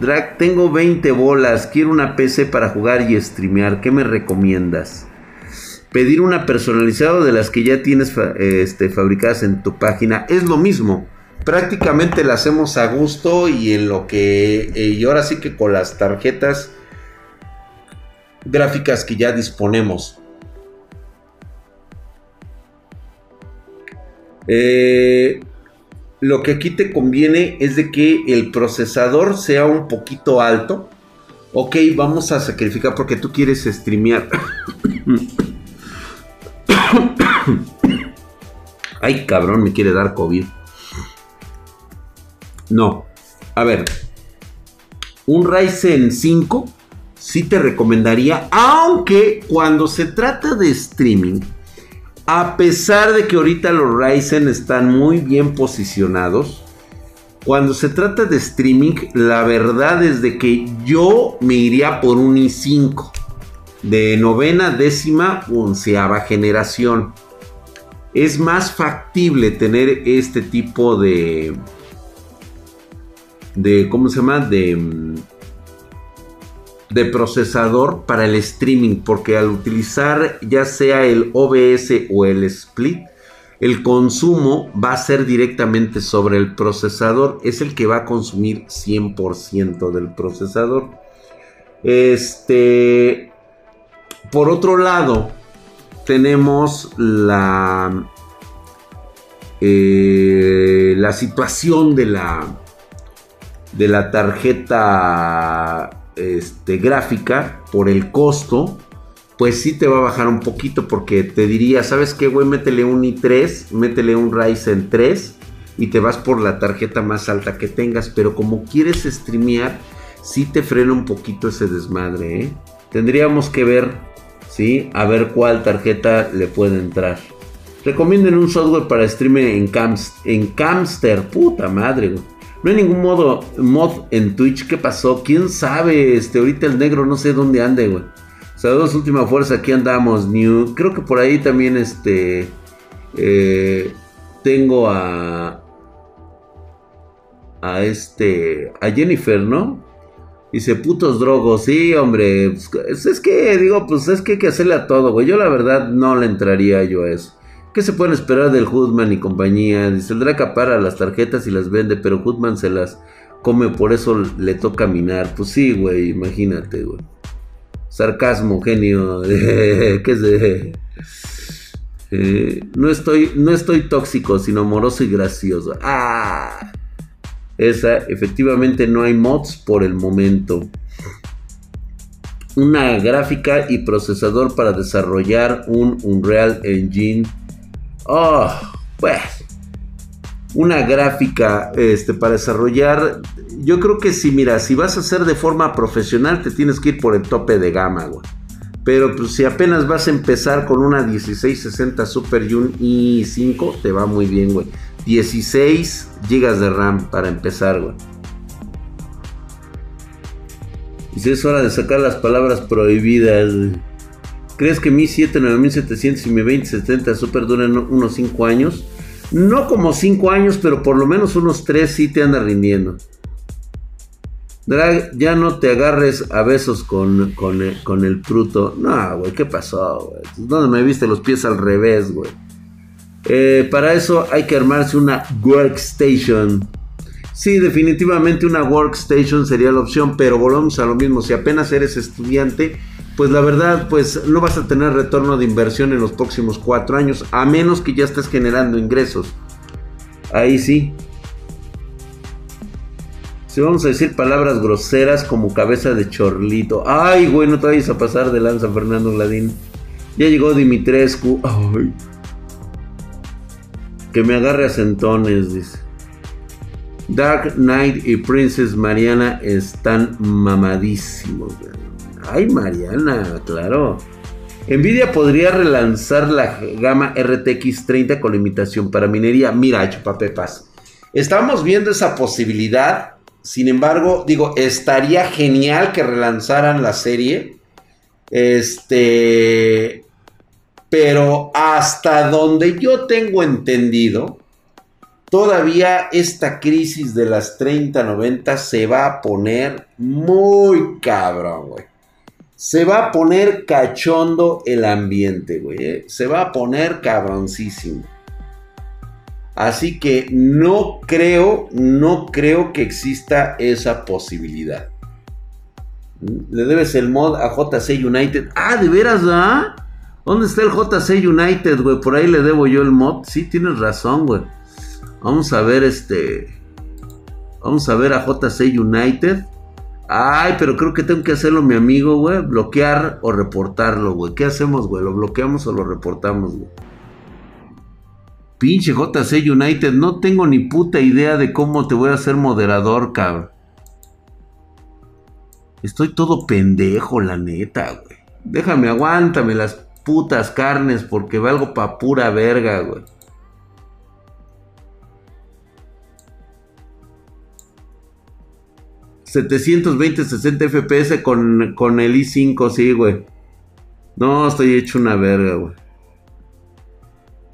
Drag, tengo 20 bolas, quiero una PC para jugar y streamear, ¿qué me recomiendas? Pedir una personalizada de las que ya tienes este, fabricadas en tu página es lo mismo. Prácticamente la hacemos a gusto y en lo que... Eh, y ahora sí que con las tarjetas gráficas que ya disponemos. Eh, lo que aquí te conviene es de que el procesador sea un poquito alto. Ok, vamos a sacrificar porque tú quieres streamear. Ay, cabrón, me quiere dar COVID. No. A ver. Un Ryzen 5 sí te recomendaría, aunque cuando se trata de streaming, a pesar de que ahorita los Ryzen están muy bien posicionados, cuando se trata de streaming, la verdad es de que yo me iría por un i5 de novena, décima, onceava generación. Es más factible tener este tipo de. de. ¿Cómo se llama? De de procesador para el streaming, porque al utilizar ya sea el OBS o el split, el consumo va a ser directamente sobre el procesador, es el que va a consumir 100% del procesador. Este, por otro lado, tenemos la, eh, la situación de la, de la tarjeta este, gráfica por el costo, pues sí te va a bajar un poquito porque te diría, ¿sabes qué, güey? Métele un i3, métele un Ryzen 3 y te vas por la tarjeta más alta que tengas, pero como quieres streamear, sí te frena un poquito ese desmadre, ¿eh? Tendríamos que ver, ¿sí? A ver cuál tarjeta le puede entrar. Recomienden un software para streaming en, en Camster, puta madre, güey. No hay ningún modo mod en Twitch. ¿Qué pasó? ¿Quién sabe? Este, ahorita el negro no sé dónde ande, güey. Saludos, última fuerza. Aquí andamos, New. Creo que por ahí también, este. Eh, tengo a. A este. A Jennifer, ¿no? Dice, putos drogos. Sí, hombre. Pues, es que, digo, pues es que hay que hacerle a todo, güey. Yo la verdad no le entraría yo a eso. ¿Qué se pueden esperar del Hoodman y compañía? Dice, el Draca para las tarjetas y las vende, pero Hoodman se las come, por eso le toca minar. Pues sí, güey, imagínate, güey. Sarcasmo, genio. ¿Qué es eh, no, estoy, no estoy tóxico, sino amoroso y gracioso. Ah, esa, efectivamente no hay mods por el momento. Una gráfica y procesador para desarrollar un Unreal Engine Oh, pues. Una gráfica este, para desarrollar. Yo creo que si, mira, si vas a hacer de forma profesional, te tienes que ir por el tope de gama, güey. Pero pues, si apenas vas a empezar con una 1660 Super y un i5, te va muy bien, güey. 16 GB de RAM para empezar, güey. Y si es hora de sacar las palabras prohibidas, ¿Crees que mi 7 9700 y mi 2070 Super duran unos 5 años? No como 5 años, pero por lo menos unos 3 sí te anda rindiendo. Drag, ya no te agarres a besos con, el, con el fruto. No, güey, ¿qué pasó, güey? ¿Dónde me viste los pies al revés, güey? Eh, para eso hay que armarse una workstation. Sí, definitivamente una workstation sería la opción, pero volvemos a lo mismo. Si apenas eres estudiante, pues la verdad, pues no vas a tener retorno de inversión en los próximos cuatro años, a menos que ya estés generando ingresos. Ahí sí. Si vamos a decir palabras groseras como cabeza de chorlito. Ay, güey, no te vayas a pasar de lanza, Fernando Gladín. Ya llegó Dimitrescu. Ay. Que me agarre a centones, dice. Dark Knight y Princess Mariana están mamadísimos, güey. Ay, Mariana, claro. Nvidia podría relanzar la gama RTX 30 con limitación para minería. Mira, chupapepas. Estamos viendo esa posibilidad. Sin embargo, digo, estaría genial que relanzaran la serie. Este. Pero hasta donde yo tengo entendido, todavía esta crisis de las 30-90 se va a poner muy cabrón, güey. Se va a poner cachondo el ambiente, güey. ¿eh? Se va a poner cabroncísimo. Así que no creo, no creo que exista esa posibilidad. Le debes el mod a JC United. Ah, de veras, ¿ah? ¿Dónde está el JC United, güey? Por ahí le debo yo el mod. Sí, tienes razón, güey. Vamos a ver este. Vamos a ver a JC United. Ay, pero creo que tengo que hacerlo, mi amigo, güey. Bloquear o reportarlo, güey. ¿Qué hacemos, güey? ¿Lo bloqueamos o lo reportamos, güey? Pinche JC United, no tengo ni puta idea de cómo te voy a hacer moderador, cabrón. Estoy todo pendejo, la neta, güey. Déjame, aguántame las putas carnes porque valgo pa' pura verga, güey. ...720, 60 FPS con, con el i5, sí, güey. No, estoy hecho una verga, güey.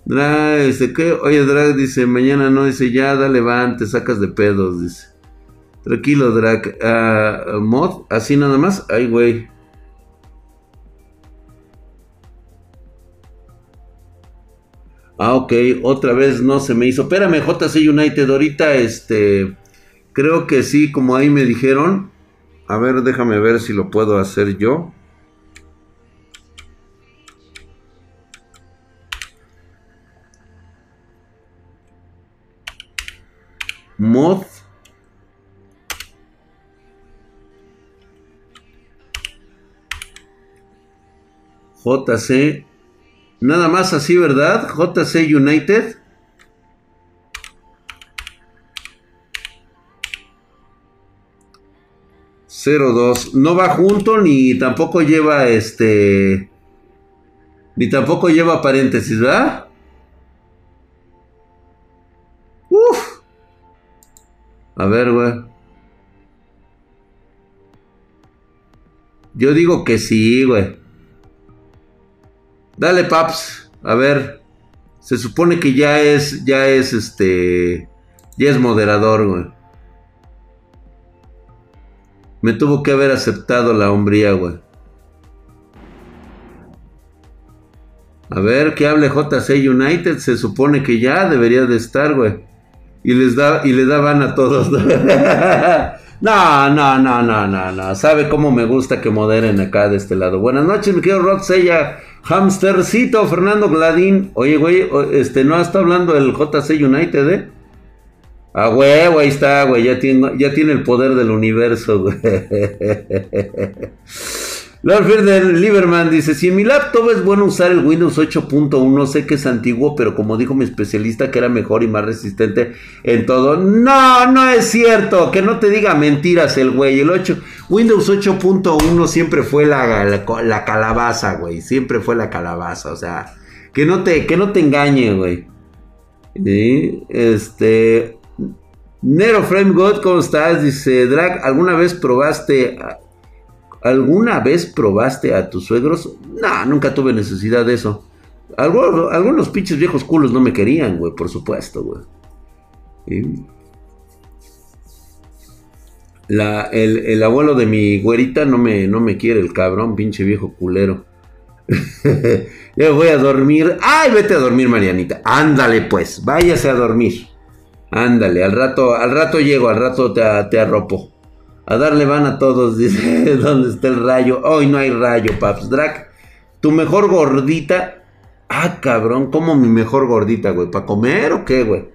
Drag, dice, ¿qué? Oye, Drag dice, mañana no, dice, ya, dale, van, te sacas de pedos, dice. Tranquilo, Drag. Uh, mod, así nada más. Ay, güey. Ah, ok, otra vez no se me hizo. Espérame, JC United, ahorita este. Creo que sí, como ahí me dijeron. A ver, déjame ver si lo puedo hacer yo. mod JC nada más así verdad JC United dos no va junto ni tampoco lleva este ni tampoco lleva paréntesis ¿verdad? A ver, güey. Yo digo que sí, güey. Dale, paps. A ver. Se supone que ya es, ya es este, ya es moderador, güey. Me tuvo que haber aceptado la hombría, güey. A ver, que hable JC United. Se supone que ya debería de estar, güey y les da y le daban a todos. No, no, no, no, no, no. Sabe cómo me gusta que moderen acá de este lado. Buenas noches, mi querido Rod Sella, Hamstercito, Fernando Gladín. Oye, güey, este no está hablando el JC United, ¿eh? Ah, güey, ahí está, güey, ya tiene, ya tiene el poder del universo, güey. Lord Ferdinand Lieberman dice, si en mi laptop es bueno usar el Windows 8.1, sé que es antiguo, pero como dijo mi especialista que era mejor y más resistente en todo. No, no es cierto, que no te diga mentiras el güey. El 8, Windows 8.1 siempre fue la, la, calabaza, güey. Siempre fue la calabaza, o sea, que no te, que no te engañe, güey. Este... Nero Frame God, ¿cómo estás? Dice, Drag, ¿alguna vez probaste ¿Alguna vez probaste a tus suegros? No, nunca tuve necesidad de eso. Algunos, algunos pinches viejos culos no me querían, güey, por supuesto, güey. el, abuelo de mi güerita no me, no me quiere, el cabrón, pinche viejo culero. Yo voy a dormir. ¡Ay, vete a dormir, Marianita! Ándale, pues, váyase a dormir. Ándale, al rato, al rato llego, al rato te, arropo. A darle van a todos, dice, ¿dónde está el rayo? Hoy no hay rayo, Paps. Drac, tu mejor gordita. Ah, cabrón, ¿cómo mi mejor gordita, güey? ¿Para comer o qué, güey?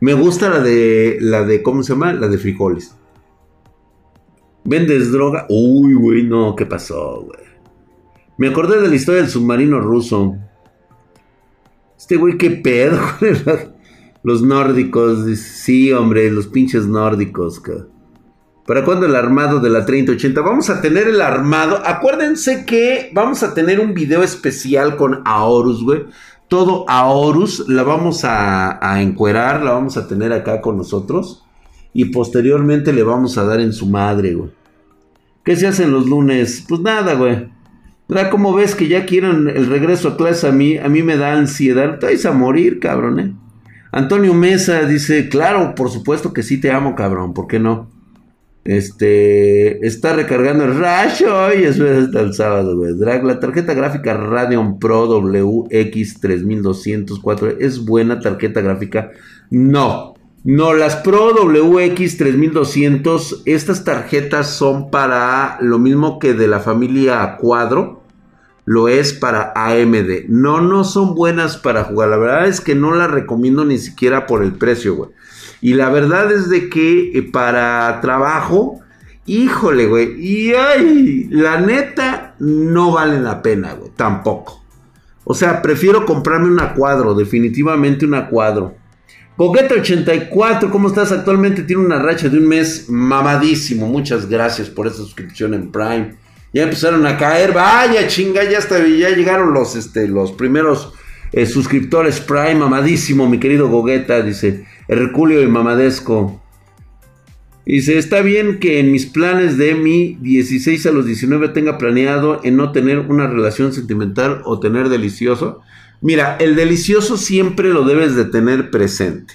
Me gusta la de, la de, ¿cómo se llama? La de frijoles. ¿Vendes droga? Uy, güey, no, ¿qué pasó, güey? Me acordé de la historia del submarino ruso. Este güey, qué pedo, Los nórdicos, sí, hombre, los pinches nórdicos. ¿Para cuándo el armado de la 3080? Vamos a tener el armado. Acuérdense que vamos a tener un video especial con Aorus, güey. Todo Aorus la vamos a, a encuerar, la vamos a tener acá con nosotros. Y posteriormente le vamos a dar en su madre, güey. ¿Qué se hacen los lunes? Pues nada, güey. ¿Cómo ves que ya quieren el regreso a clase a mí? A mí me da ansiedad. Vais a morir, cabrón, ¿eh? Antonio Mesa dice, claro, por supuesto que sí te amo, cabrón, ¿por qué no? Este, está recargando el rayo y eso es hasta el sábado, güey. Drag, la tarjeta gráfica Radeon Pro WX3204 es buena tarjeta gráfica. No, no, las Pro WX3200, estas tarjetas son para lo mismo que de la familia Cuadro, lo es para AMD. No, no son buenas para jugar. La verdad es que no las recomiendo ni siquiera por el precio, güey. Y la verdad es de que eh, para trabajo, híjole, güey. Y ay, la neta, no vale la pena, güey. Tampoco. O sea, prefiero comprarme una cuadro, definitivamente una cuadro. Coquete84, ¿cómo estás? Actualmente tiene una racha de un mes mamadísimo. Muchas gracias por esa suscripción en Prime. Ya empezaron a caer. Vaya chinga, ya, está, ya llegaron los, este, los primeros eh, suscriptores Prime. Mamadísimo, mi querido Gogueta. Dice Herculio y Mamadesco. Dice, está bien que en mis planes de mi 16 a los 19 tenga planeado en no tener una relación sentimental o tener delicioso. Mira, el delicioso siempre lo debes de tener presente.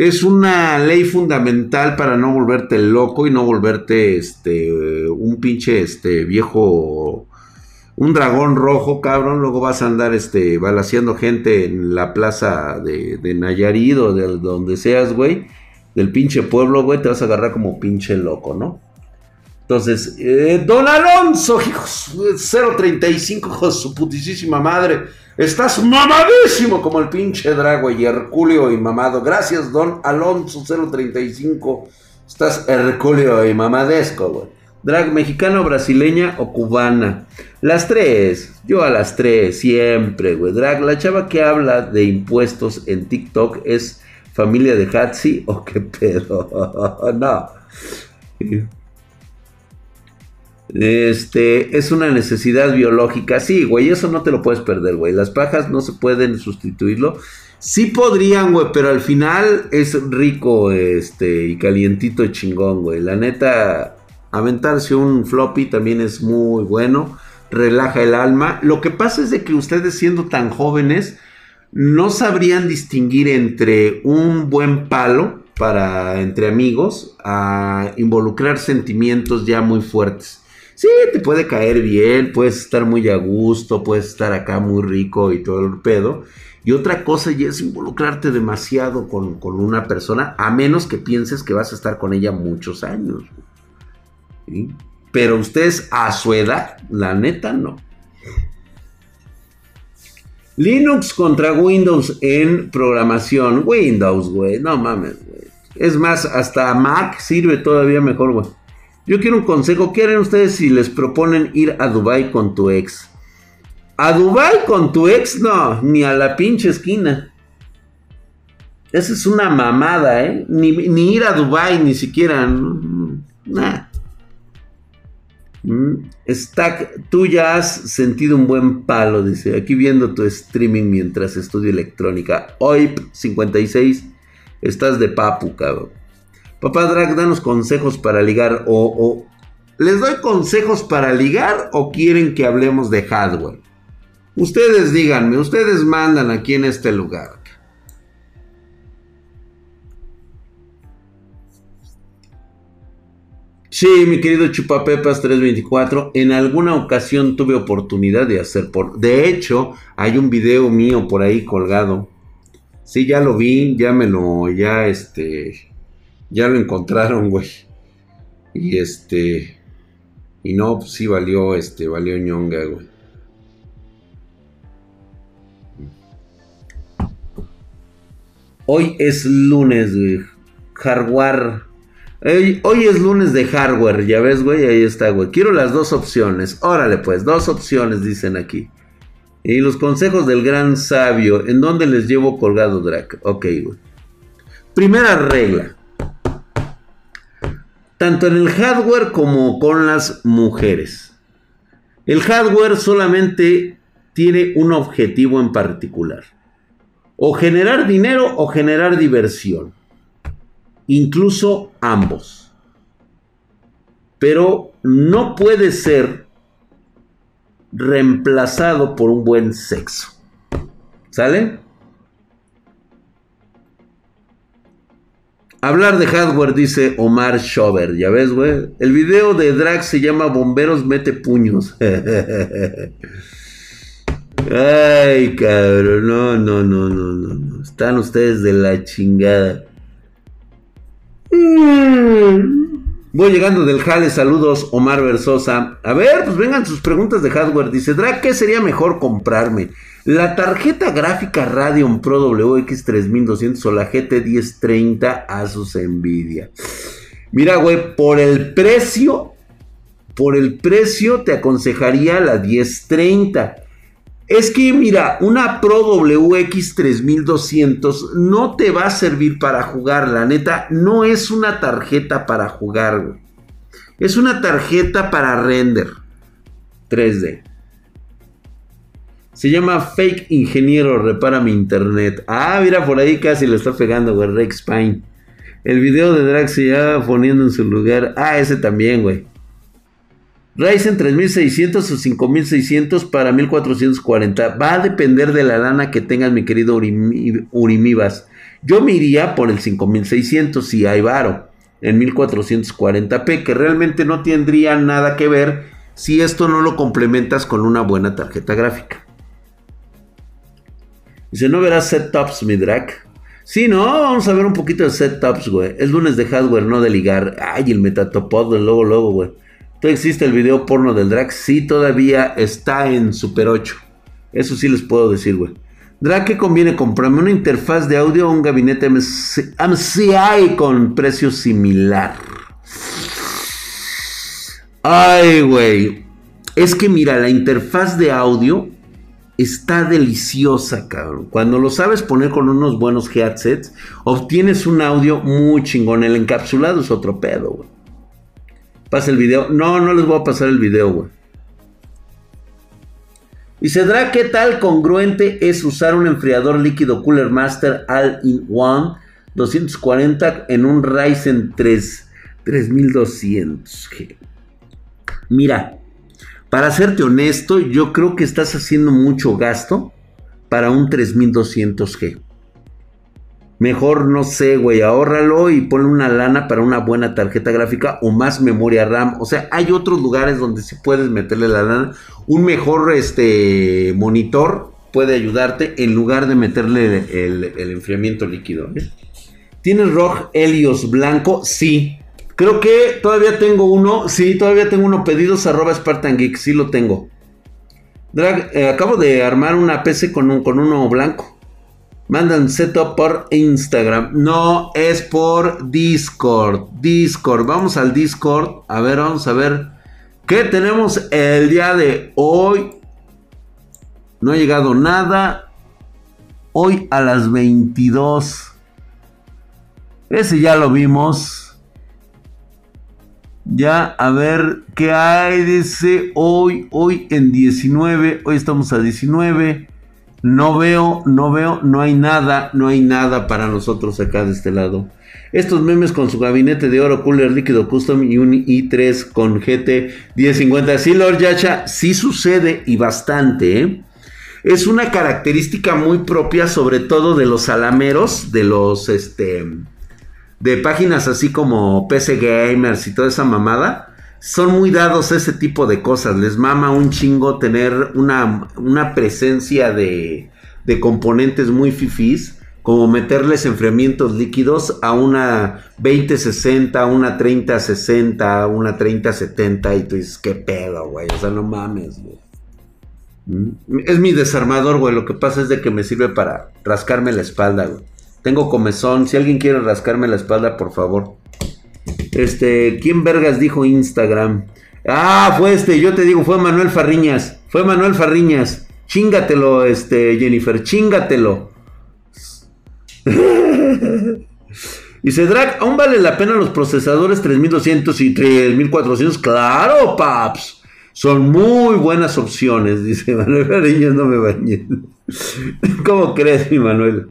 Es una ley fundamental para no volverte loco y no volverte este un pinche este viejo un dragón rojo, cabrón, luego vas a andar este balaseando gente en la plaza de, de Nayarit o de donde seas, güey, del pinche pueblo, güey, te vas a agarrar como pinche loco, ¿no? Entonces, eh, Don Alonso, hijos, 035, hijos, su putísima madre. Estás mamadísimo como el pinche Drago y Herculio y mamado. Gracias, don Alonso 035. Estás Herculio y mamadesco, güey. Drag mexicano, brasileña o cubana. Las tres. Yo a las tres, siempre, güey. Drag, la chava que habla de impuestos en TikTok es familia de Hatsi o qué pedo. no. Este, es una necesidad biológica. Sí, güey, eso no te lo puedes perder, güey. Las pajas no se pueden sustituirlo. Sí podrían, güey, pero al final es rico, este, y calientito y chingón, güey. La neta, aventarse un floppy también es muy bueno. Relaja el alma. Lo que pasa es de que ustedes siendo tan jóvenes, no sabrían distinguir entre un buen palo para entre amigos a involucrar sentimientos ya muy fuertes. Sí, te puede caer bien, puedes estar muy a gusto, puedes estar acá muy rico y todo el pedo. Y otra cosa ya es involucrarte demasiado con, una persona, a menos que pienses que vas a estar con ella muchos años. Pero ustedes a su edad, la neta, no. Linux contra Windows en programación. Windows, güey. No mames, güey. Es más, hasta Mac sirve todavía mejor, güey. Yo quiero un consejo. ¿Qué harían ustedes si les proponen ir a Dubai con tu ex? ¿A Dubai con tu ex? No, ni a la pinche esquina. Esa es una mamada, ¿eh? Ni, ir a Dubai, ni siquiera. Nah. Mm, Stack, tú ya has sentido un buen palo, dice. Aquí viendo tu streaming mientras estudio electrónica. Hoy 56, estás de papu, cabrón. Papá Drag, danos consejos para ligar o, ¿Les doy consejos para ligar o quieren que hablemos de hardware? Ustedes díganme, ustedes mandan aquí en este lugar. Sí, mi querido Chupapepas 324, en alguna ocasión tuve oportunidad de hacer por... De hecho, hay un video mío por ahí colgado. Sí, ya lo vi, ya me lo, ya este, ya lo encontraron, güey. Y este. Y no, pues sí valió, este, valió ñonga, güey. Hoy es lunes, güey. Hardware. Hoy, es lunes de hardware, ya ves, güey, ahí está, güey. Quiero las dos opciones. Órale, pues, dos opciones, dicen aquí. Y los consejos del gran sabio, ¿en dónde les llevo colgado, Drac? Ok, güey. Primera regla tanto en el hardware como con las mujeres. El hardware solamente tiene un objetivo en particular. O generar dinero o generar diversión. Incluso ambos. Pero no puede ser reemplazado por un buen sexo. ¿Sale? Hablar de hardware, dice Omar Shover. Ya ves, güey. El video de Drag se llama Bomberos Mete Puños. Ay, cabrón. No, no, no, no, no. Están ustedes de la chingada. Voy llegando del Jale, saludos Omar Versosa. A ver, pues vengan sus preguntas de hardware. Dice, Drag, ¿qué sería mejor comprarme? La tarjeta gráfica Radeon Pro WX3200 o la GT1030 Asus Nvidia. Mira, güey, por el precio, por el precio te aconsejaría la 1030. Es que, mira, una Pro WX3200 no te va a servir para jugar, la neta, no es una tarjeta para jugar, güey. Es una tarjeta para render 3D. Se llama Fake Ingeniero Repara mi Internet. Ah, mira, por ahí casi lo está pegando, güey. Rex Pine. El video de Drag se ya poniendo en su lugar. Ah, ese también, güey. Ryzen 3600 o 5600 para 1440. Va a depender de la lana que tengas, mi querido Urimibas. Yo me iría por el 5600 si hay varo. En 1440p, que realmente no tendría nada que ver si esto no lo complementas con una buena tarjeta gráfica. Dice, ¿no verás setups, mi drag? Sí, no, vamos a ver un poquito de setups, güey. Es lunes de hardware, no de ligar. Ay, el metatopod logo, logo, güey. ¿Todavía existe el video porno del drag? Sí, todavía está en Super 8. Eso sí les puedo decir, güey. Drag, ¿qué conviene comprarme? ¿Una interfaz de audio o un gabinete MCI con precio similar? Ay, güey. Es que mira, la interfaz de audio está deliciosa, cabrón. Cuando lo sabes poner con unos buenos headsets, obtienes un audio muy chingón. El encapsulado es otro pedo, güey. Pasa el video. No, no les voy a pasar el video, güey. Y Drag, ¿qué tal congruente es usar un enfriador líquido Cooler Master All-in-One 240 en un Ryzen 3 3200? Mira, para serte honesto, yo creo que estás haciendo mucho gasto para un 3200G. Mejor, no sé, güey, ahórralo y ponle una lana para una buena tarjeta gráfica o más memoria RAM. O sea, hay otros lugares donde sí puedes meterle la lana. Un mejor este, monitor puede ayudarte en lugar de meterle el, enfriamiento líquido. ¿eh? ¿Tienes ROG Helios blanco? Sí. Creo que todavía tengo uno. Sí, todavía tengo uno pedidos arroba Spartan Geek. Sí lo tengo. Drag, eh, acabo de armar una PC con, un, con uno blanco. Mandan setup por Instagram. No, es por Discord. Discord. Vamos al Discord. A ver, vamos a ver. ¿Qué tenemos el día de hoy? No ha llegado nada. Hoy a las 22. Ese ya lo vimos. Ya, a ver qué hay. Dice hoy, hoy en 19. Hoy estamos a 19. No veo, no veo, no hay nada, no hay nada para nosotros acá de este lado. Estos memes con su gabinete de oro, cooler líquido custom y un i3 con GT 1050. Sí, Lord Yacha, sí sucede y bastante, ¿eh? Es una característica muy propia, sobre todo de los alameros, de los, este, de páginas así como PC Gamers y toda esa mamada, son muy dados ese tipo de cosas. Les mama un chingo tener una, una presencia de, de componentes muy fifís como meterles enfriamientos líquidos a una 2060, una 3060, una 3070 y tú dices, qué pedo, güey, o sea, no mames, güey. Mm, es mi desarmador, güey, lo que pasa es de que me sirve para rascarme la espalda, güey. Tengo comezón. Si alguien quiere rascarme la espalda, por favor. Este, ¿quién vergas dijo Instagram? Ah, fue este, yo te digo, fue Manuel Farriñas. Fue Manuel Farriñas. Chingatelo, este, Jennifer, chingatelo. Y Drag, ¿aún vale la pena los procesadores 3200 y 3400? Claro, paps. Son muy buenas opciones, dice Manuel Farriñas, no me bañé. ¿Cómo crees, mi Manuel?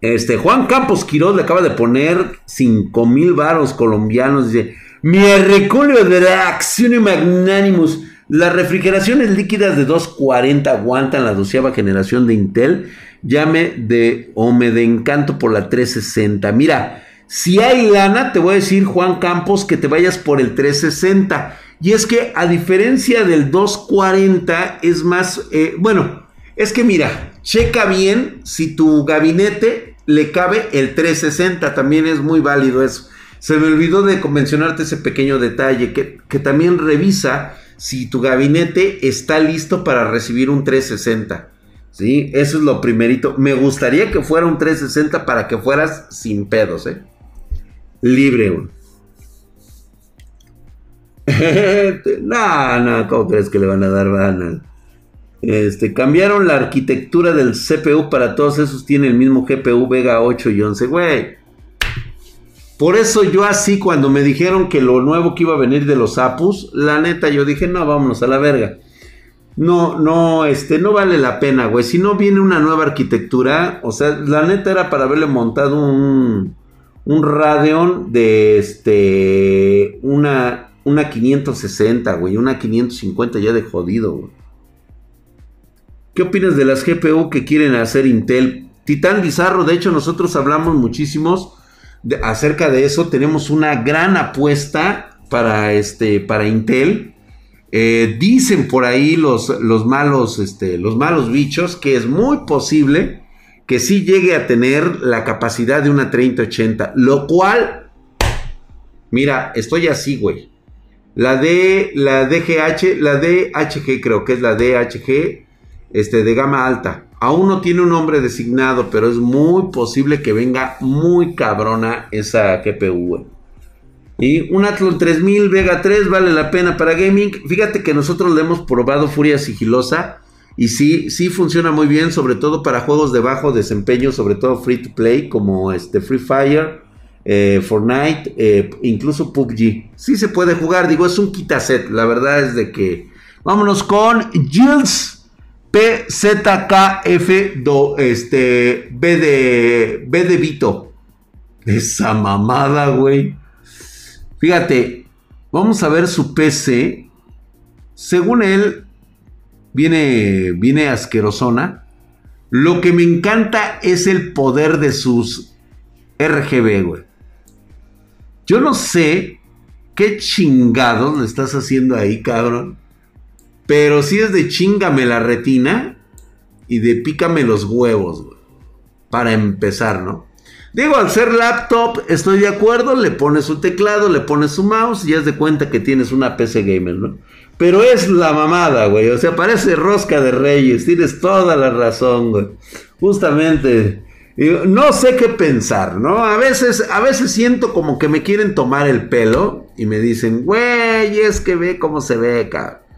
Este, Juan Campos Quiroz le acaba de poner 5 mil varos colombianos. Dice: Mi reculio de la acción magnánimos. Las refrigeraciones líquidas de 240 aguantan la doceava generación de Intel. Llame de o me de encanto por la 360. Mira, si hay lana, te voy a decir, Juan Campos, que te vayas por el 360. Y es que a diferencia del 240 es más, eh, bueno, es que mira, checa bien si tu gabinete le cabe el 360, también es muy válido eso. Se me olvidó de mencionarte ese pequeño detalle, que, que también revisa si tu gabinete está listo para recibir un 360. ¿Sí? Eso es lo primerito. Me gustaría que fuera un 360 para que fueras sin pedos, ¿eh? Libre, no, no, ¿cómo crees que le van a dar van Este, cambiaron la arquitectura del CPU para todos esos, tiene el mismo GPU Vega 8 y 11, güey. Por eso yo así cuando me dijeron que lo nuevo que iba a venir de los Apus, la neta yo dije, no, vámonos a la verga. No, no, este, no vale la pena, güey. Si no viene una nueva arquitectura, o sea, la neta era para haberle montado un, un Radeon de, este, una, una 560, güey, una 550 ya de jodido, güey. ¿Qué opinas de las GPU que quieren hacer Intel? Titán Bizarro, de hecho nosotros hablamos muchísimos acerca de eso. Tenemos una gran apuesta para, este, para Intel. Eh, dicen por ahí los, los, malos, este, los malos bichos que es muy posible que sí llegue a tener la capacidad de una 3080. Lo cual, mira, estoy así, güey. La de la DGH, la DHG creo que es la DHG este, de gama alta. Aún no tiene un nombre designado, pero es muy posible que venga muy cabrona esa GPU. Y un Athlon 3000 Vega 3 vale la pena para gaming. Fíjate que nosotros le hemos probado Furia Sigilosa. Y sí, sí funciona muy bien, sobre todo para juegos de bajo desempeño, sobre todo free to play, como este Free Fire, eh, Fortnite, eh, incluso PUBG. Sí se puede jugar, digo, es un quitaset. La verdad es de que. Vámonos con Jules. PZKF do, este, B de, B de Vito. Esa mamada, güey. Fíjate, vamos a ver su PC. Según él, viene, viene asquerosona. Lo que me encanta es el poder de sus RGB, güey. Yo no sé qué chingados le estás haciendo ahí, cabrón. Pero si es de chingame la retina y de pícame los huevos, güey. Para empezar, ¿no? Digo, al ser laptop, estoy de acuerdo, le pones su teclado, le pones su mouse y ya de cuenta que tienes una PC gamer, ¿no? Pero es la mamada, güey. O sea, parece rosca de reyes. Tienes toda la razón, güey. Justamente. No sé qué pensar, ¿no? A veces, a veces siento como que me quieren tomar el pelo y me dicen, güey, es que ve cómo se ve, cabrón.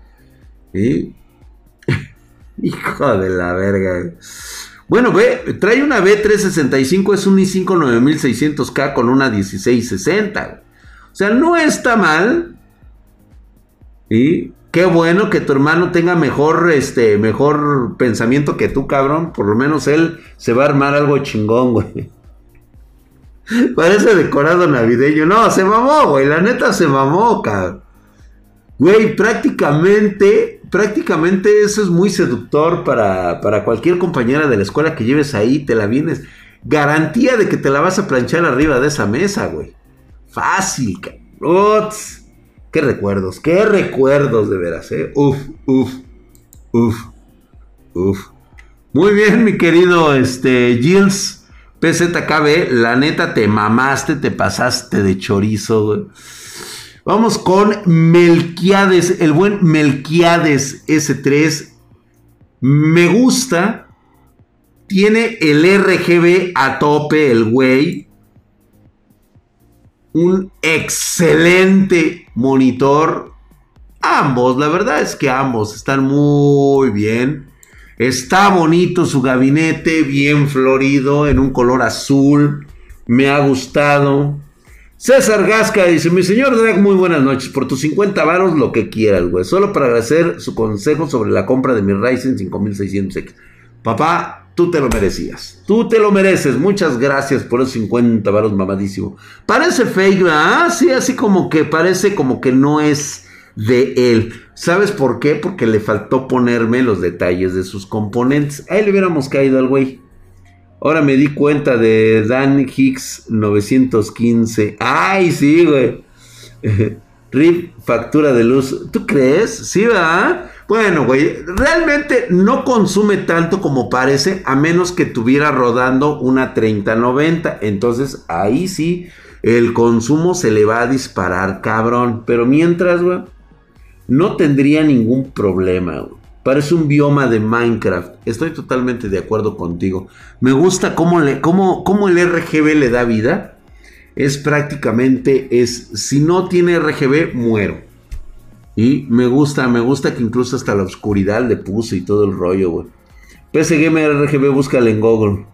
Hijo de la verga. Bueno, ve, trae una B365, es un i5 9600K con una 1660. O sea, no está mal. Y qué bueno que tu hermano tenga mejor, este, mejor pensamiento que tú, cabrón. Por lo menos él se va a armar algo chingón, güey. Parece decorado navideño. No, se mamó, güey. La neta se mamó, cabrón. Güey, prácticamente prácticamente eso es muy seductor para, cualquier compañera de la escuela que lleves ahí, te la vienes. Garantía de que te la vas a planchar arriba de esa mesa, güey. Fácil, cabrón. Qué recuerdos, qué recuerdos de veras, eh. Uf, uf, uf, uf. Muy bien, mi querido este, Gilles PZKB, la neta te mamaste, te pasaste de chorizo, güey. Vamos con Melquiades, el buen Melquiades S3. Me gusta. Tiene el RGB a tope, el güey. Un excelente monitor. Ambos, la verdad es que ambos están muy bien. Está bonito su gabinete, bien florido, en un color azul. Me ha gustado. César Gasca dice, mi señor Drag, muy buenas noches. Por tus 50 varos, lo que quieras, güey. Solo para agradecer su consejo sobre la compra de mi Ryzen 5600X. Papá, tú te lo merecías. Tú te lo mereces. Muchas gracias por esos 50 varos mamadísimo. Parece fake, ¿verdad? Sí, así como que parece como que no es de él. ¿Sabes por qué? Porque le faltó ponerme los detalles de sus componentes. Ahí le hubiéramos caído al güey. Ahora me di cuenta de Dan Hicks 915. Ay, sí, güey. RIP, factura de luz. ¿Tú crees? Sí, ¿verdad? Bueno, güey, realmente no consume tanto como parece, a menos que tuviera rodando una 3090. Entonces, ahí sí, el consumo se le va a disparar, cabrón. Pero mientras, güey, no tendría ningún problema, güey. Parece un bioma de Minecraft. Estoy totalmente de acuerdo contigo. Me gusta cómo, le, cómo, cómo el RGB le da vida. Es prácticamente, es, si no tiene RGB, muero. Y me gusta, me gusta que incluso hasta la oscuridad le puse y todo el rollo, güey. PC Gamer RGB, búscale en Google.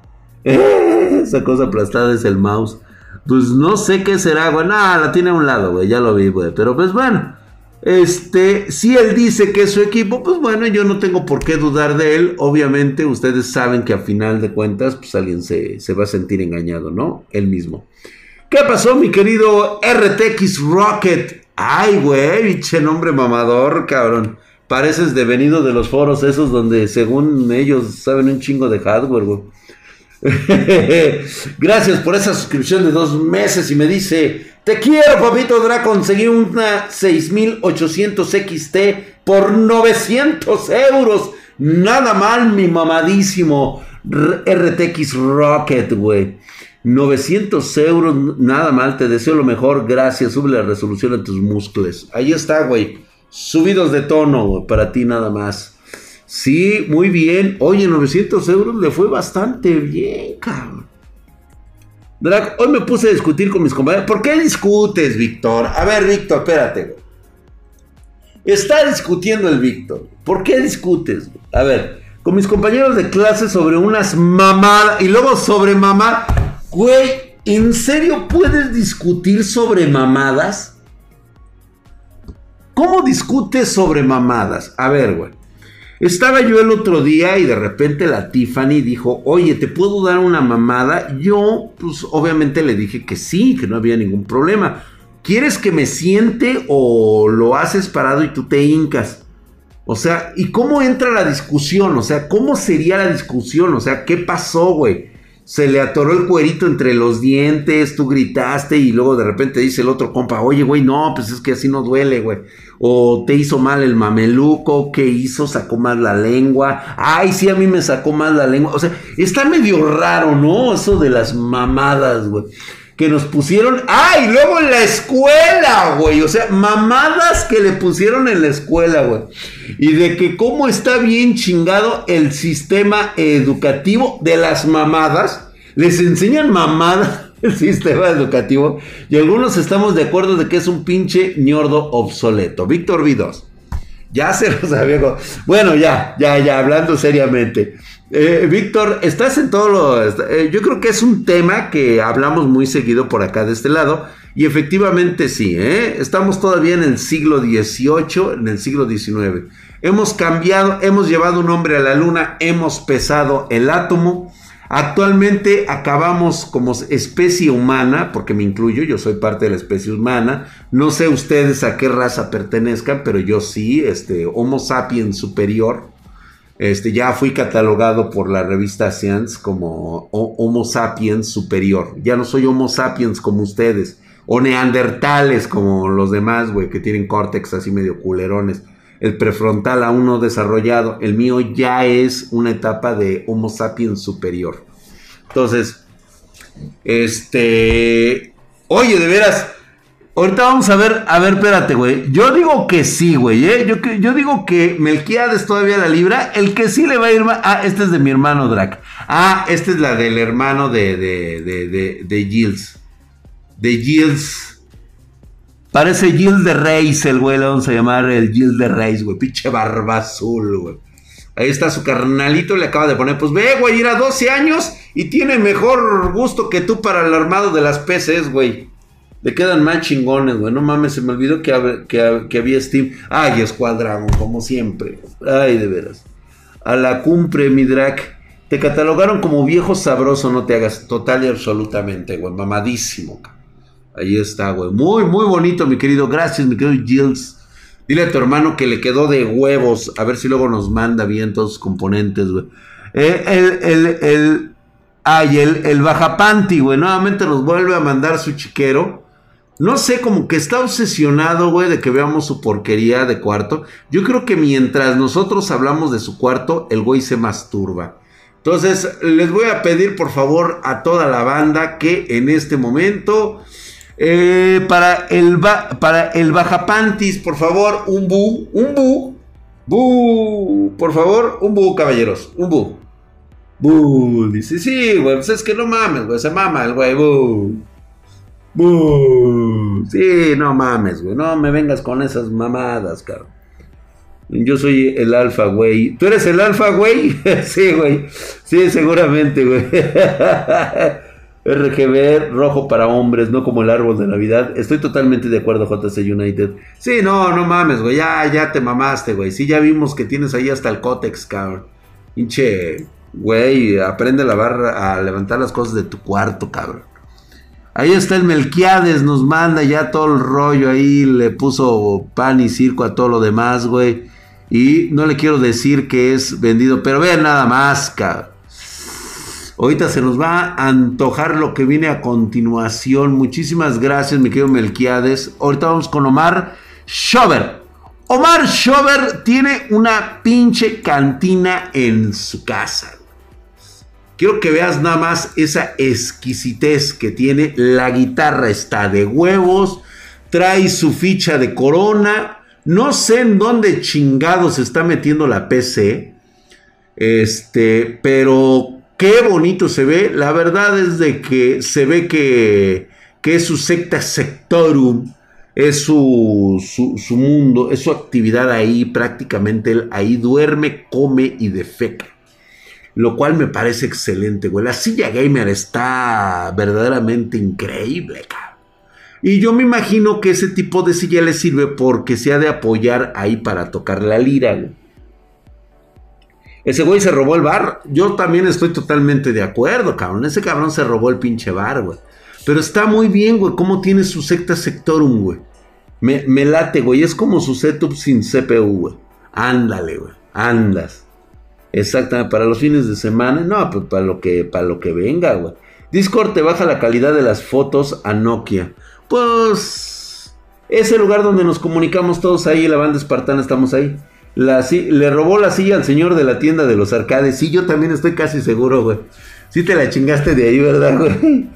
esa cosa aplastada es el mouse. Pues no sé qué será, güey. Nada, la tiene a un lado, güey. Ya lo vi, güey. Pero pues bueno. Este, si él dice que es su equipo, pues bueno, yo no tengo por qué dudar de él. Obviamente, ustedes saben que a final de cuentas, pues alguien se, se va a sentir engañado, ¿no? Él mismo. ¿Qué pasó, mi querido RTX Rocket? Ay, güey, biche nombre mamador, cabrón. Pareces devenido de los foros esos donde según ellos saben un chingo de hardware, güey. Gracias por esa suscripción de dos meses y me dice, te quiero, papito Dra, conseguí una 6800 XT por 900 euros. Nada mal, mi mamadísimo RTX Rocket, güey. 900 euros, nada mal, te deseo lo mejor, gracias, sube la resolución a tus músculos. Ahí está, güey. Subidos de tono, para ti nada más. Sí, muy bien. Oye, 900 euros le fue bastante bien, cabrón. Drag, hoy me puse a discutir con mis compañeros. ¿Por qué discutes, Víctor? A ver, Víctor, espérate. Está discutiendo el Víctor. ¿Por qué discutes? A ver, con mis compañeros de clase sobre unas mamadas y luego sobre mamá. Güey, ¿en serio puedes discutir sobre mamadas? ¿Cómo discutes sobre mamadas? A ver, güey. Estaba yo el otro día y de repente la Tiffany dijo, oye, ¿te puedo dar una mamada? Yo, pues obviamente le dije que sí, que no había ningún problema. ¿Quieres que me siente o lo haces parado y tú te hincas? O sea, ¿y cómo entra la discusión? O sea, ¿cómo sería la discusión? O sea, ¿qué pasó, güey? Se le atoró el cuerito entre los dientes, tú gritaste y luego de repente dice el otro compa, oye, güey, no, pues es que así no duele, güey o te hizo mal el mameluco, ¿qué hizo? Sacó mal la lengua. Ay, sí, a mí me sacó mal la lengua. O sea, está medio raro, ¿no? Eso de las mamadas, güey. Que nos pusieron. ¡Ay! Luego en la escuela, güey. O sea, mamadas que le pusieron en la escuela, güey. Y de que cómo está bien chingado el sistema educativo de las mamadas. Les enseñan mamadas el sistema educativo y algunos estamos de acuerdo de que es un pinche ñordo obsoleto. Víctor Vidos. Ya se lo sabía. Bueno, ya, ya, ya, hablando seriamente. Eh, Víctor, estás en todo lo... Eh, yo creo que es un tema que hablamos muy seguido por acá de este lado. Y efectivamente sí, ¿eh? estamos todavía en el siglo XVIII, en el siglo XIX. Hemos cambiado, hemos llevado un hombre a la luna, hemos pesado el átomo Actualmente acabamos como especie humana, porque me incluyo, yo soy parte de la especie humana. No sé ustedes a qué raza pertenezcan, pero yo sí, este, Homo sapiens superior. Este, ya fui catalogado por la revista Science como Homo sapiens superior. Ya no soy Homo sapiens como ustedes. O neandertales como los demás, güey, que tienen córtex así medio culerones el prefrontal aún no desarrollado. El mío ya es una etapa de Homo sapiens superior. Entonces, este, oye, de veras, ahorita vamos a ver, a ver, espérate, güey. Yo digo que sí, güey, ¿eh? Yo, yo digo que Melquiades todavía la libra. El que sí le va a ir más. Ah, este es de mi hermano Drac. Ah, esta es la del hermano de, de, de, de, de Gilles. De Gilles. Parece Gil de Reis, el güey, le vamos a llamar el Gil de Reis, güey. Pinche barba azul, güey. Ahí está su carnalito, le acaba de poner, pues ve, güey, era 12 años y tiene mejor gusto que tú para el armado de las PCs, güey. Le quedan más chingones, güey. No mames, se me olvidó que, había Steam. Ay, Escuadragon, como siempre. Ay, de veras. A la cumbre, mi drag. Te catalogaron como viejo sabroso, no te hagas. Total y absolutamente, güey. Mamadísimo. Ahí está, güey. Muy, muy bonito, mi querido. Gracias, mi querido Gilles. Dile a tu hermano que le quedó de huevos. A ver si luego nos manda bien todos sus componentes, güey. Eh, el, el, el, ay, el, el Bajapanti, güey. Nuevamente nos vuelve a mandar su chiquero. No sé, como que está obsesionado, güey, de que veamos su porquería de cuarto. Yo creo que mientras nosotros hablamos de su cuarto, el güey se masturba. Entonces, les voy a pedir por favor a toda la banda que en este momento, eh, para, el para el Bajapantis, por favor, un bu, un bu, bu, por favor, un bu, caballeros, un bu. Bu, dice, sí, güey, pues es que no mames, güey, se mama el güey, bu. Sí, no mames, güey, no me vengas con esas mamadas, cabrón. Yo soy el alfa, güey. ¿Tú eres el alfa, güey? sí, güey. Sí, seguramente, güey. RGB rojo para hombres, no como el árbol de Navidad. Estoy totalmente de acuerdo, JC United. Sí, no, no mames, güey. Ya, ya te mamaste, güey. Sí, ya vimos que tienes ahí hasta el cótex, cabrón. Hinche, güey, aprende a lavar, a levantar las cosas de tu cuarto, cabrón. Ahí está el Melquiades, nos manda ya todo el rollo ahí, le puso pan y circo a todo lo demás, güey. Y no le quiero decir que es vendido, pero vean nada más, cabrón. Ahorita se nos va a antojar lo que viene a continuación. Muchísimas gracias, mi querido Melquiades. Ahorita vamos con Omar Schober. Omar Schober tiene una pinche cantina en su casa. Quiero que veas nada más esa exquisitez que tiene. La guitarra está de huevos. Trae su ficha de corona. No sé en dónde chingados está metiendo la PC. Este, pero qué bonito se ve. La verdad es de que se ve que, que es su secta sectorum. Es su, su, mundo, es su actividad ahí. Prácticamente él ahí duerme, come y defeca. Lo cual me parece excelente, güey. La silla gamer está verdaderamente increíble, cabrón. Y yo me imagino que ese tipo de silla le sirve porque se ha de apoyar ahí para tocar la lira, güey. Ese güey se robó el bar. Yo también estoy totalmente de acuerdo, cabrón. Ese cabrón se robó el pinche bar, güey. Pero está muy bien, güey. ¿Cómo tiene su secta sectorum, güey? Me, me late, güey. Es como su setup sin CPU, güey. Ándale, güey. Andas. Exactamente. Para los fines de semana. No, pues para lo que, para lo que venga, güey. Discord te baja la calidad de las fotos a Nokia. Pues es el lugar donde nos comunicamos todos ahí, la banda espartana estamos ahí. La, le robó la silla al señor de la tienda de los arcades. Sí, yo también estoy casi seguro, güey. Sí te la chingaste de ahí, ¿verdad, güey?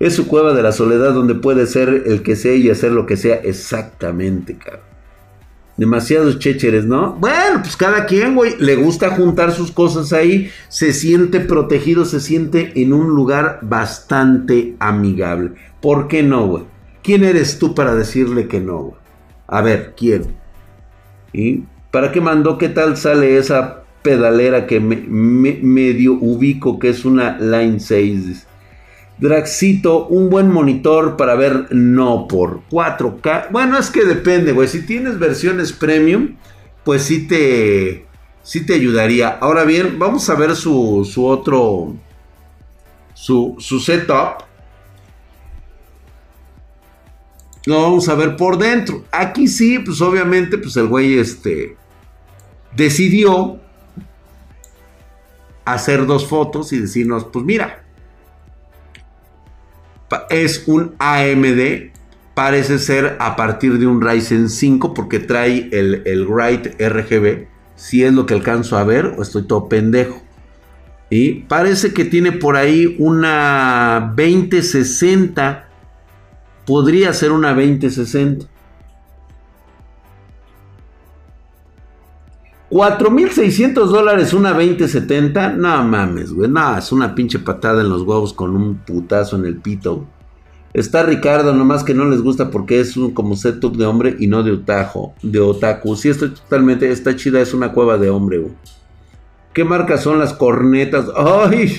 Es su cueva de la soledad donde puede ser el que sea y hacer lo que sea exactamente, cabrón. Demasiados chécheres, ¿no? Bueno, pues cada quien, güey, le gusta juntar sus cosas ahí, se siente protegido, se siente en un lugar bastante amigable. ¿Por qué no, güey? ¿Quién eres tú para decirle que no? A ver, ¿quién? ¿Y para qué mandó? ¿Qué tal sale esa pedalera que me, medio ubico que es una Line 6? Draxito, un buen monitor para ver no por 4K. Bueno, es que depende, güey. Si tienes versiones premium, pues sí te, sí te ayudaría. Ahora bien, vamos a ver su, su otro, su, su setup. Lo vamos a ver por dentro. Aquí sí, pues obviamente, pues el güey este decidió hacer dos fotos y decirnos, pues mira, es un AMD, parece ser a partir de un Ryzen 5 porque trae el, el RGB, si es lo que alcanzo a ver o estoy todo pendejo. Y parece que tiene por ahí una 2060 podría ser una 2060. 4.600 dólares una 2070. No mames, güey. No, es una pinche patada en los huevos con un putazo en el pito. Está Ricardo, nomás que no les gusta porque es un como setup de hombre y no de otajo, de otaku. Sí, estoy totalmente, está chida, es una cueva de hombre, güey. ¿Qué marcas son las cornetas? ¡Ay!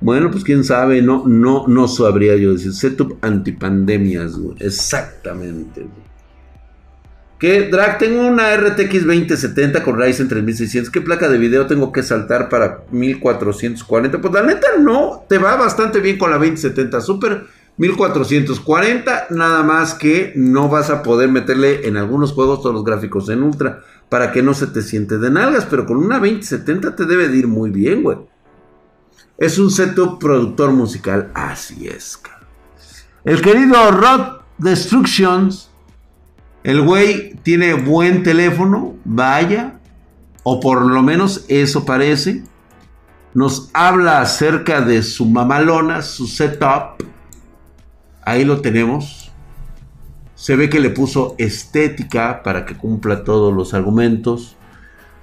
Bueno, pues quién sabe, no, no, no sabría yo decir. Setup antipandemias, güey. Exactamente, güey. ¿Qué? Drag, tengo una RTX 2070 con Ryzen 3600. ¿Qué placa de video tengo que saltar para 1440? Pues la neta no, te va bastante bien con la 2070. Súper, 1440, nada más que no vas a poder meterle en algunos juegos todos los gráficos en ultra para que no se te siente de nalgas, pero con una 2070 te debe de ir muy bien, güey. Es un setup productor musical, así es, cabrón. El querido Rod Destructions, el güey tiene buen teléfono, vaya, o por lo menos eso parece. Nos habla acerca de su mamalona, su setup Ahí lo tenemos. Se ve que le puso estética para que cumpla todos los argumentos.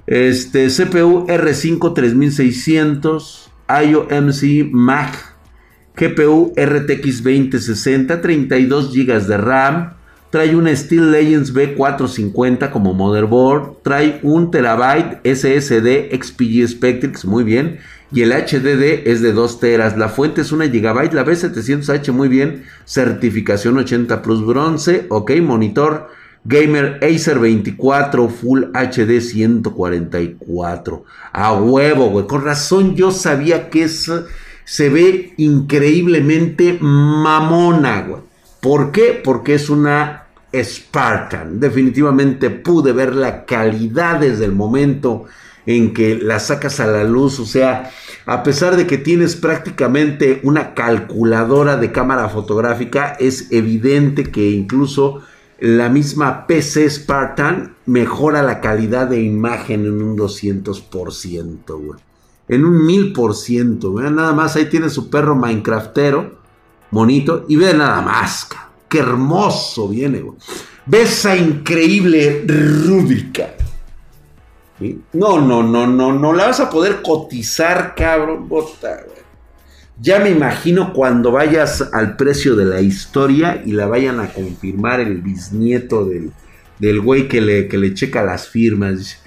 Este CPU R5 3600, IOMC Mac, GPU RTX 2060, 32 GB de RAM, trae un Steel Legends B450 como motherboard, trae un terabyte SSD XPG Spectrix, muy bien, y el HDD es de 2 teras. La fuente es 1 GB, la B700H muy bien, certificación 80 plus bronce, ok, monitor gamer Acer 24 Full HD 144. A huevo, güey, con razón yo sabía que eso se ve increíblemente mamona, güey. ¿Por qué? Porque es una Spartan. Definitivamente pude ver la calidad desde el momento en que la sacas a la luz, o sea, a pesar de que tienes prácticamente una calculadora de cámara fotográfica, es evidente que incluso la misma PC Spartan mejora la calidad de imagen en un 200%, güey. En un 1000%, vean nada más, ahí tiene su perro Minecraftero, bonito, y ve nada más, qué hermoso viene. Ve esa increíble rúbrica no, no, no, no, no la vas a poder cotizar, cabrón. Bota, Ya me imagino cuando vayas al precio de la historia y la vayan a confirmar el bisnieto del, del güey que le, que le checa las firmas. Dice,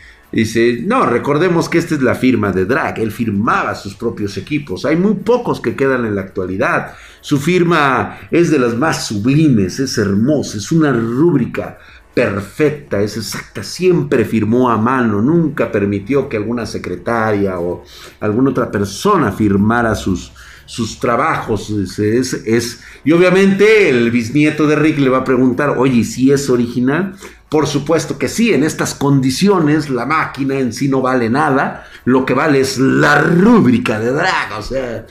no, recordemos que esta es la firma de Drag, él firmaba sus propios equipos, hay muy pocos que quedan en la actualidad, su firma es de las más sublimes, es hermosa, es una rúbrica perfecta, es exacta, siempre firmó a mano, nunca permitió que alguna secretaria o alguna otra persona firmara sus, sus trabajos. Es, es, y obviamente el bisnieto de Rick le va a preguntar, oye, si es original? Por supuesto que sí, en estas condiciones la máquina en sí no vale nada, lo que vale es la rúbrica de drag, o sea,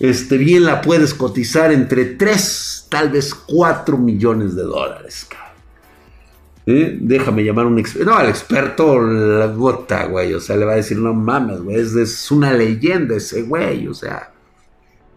este, bien la puedes cotizar entre 3, tal vez 4 millones de dólares. ¿Eh? Déjame llamar a un experto. No, al experto la bota, güey. O sea, le va a decir, no mames, güey. Es, una leyenda ese güey. O sea,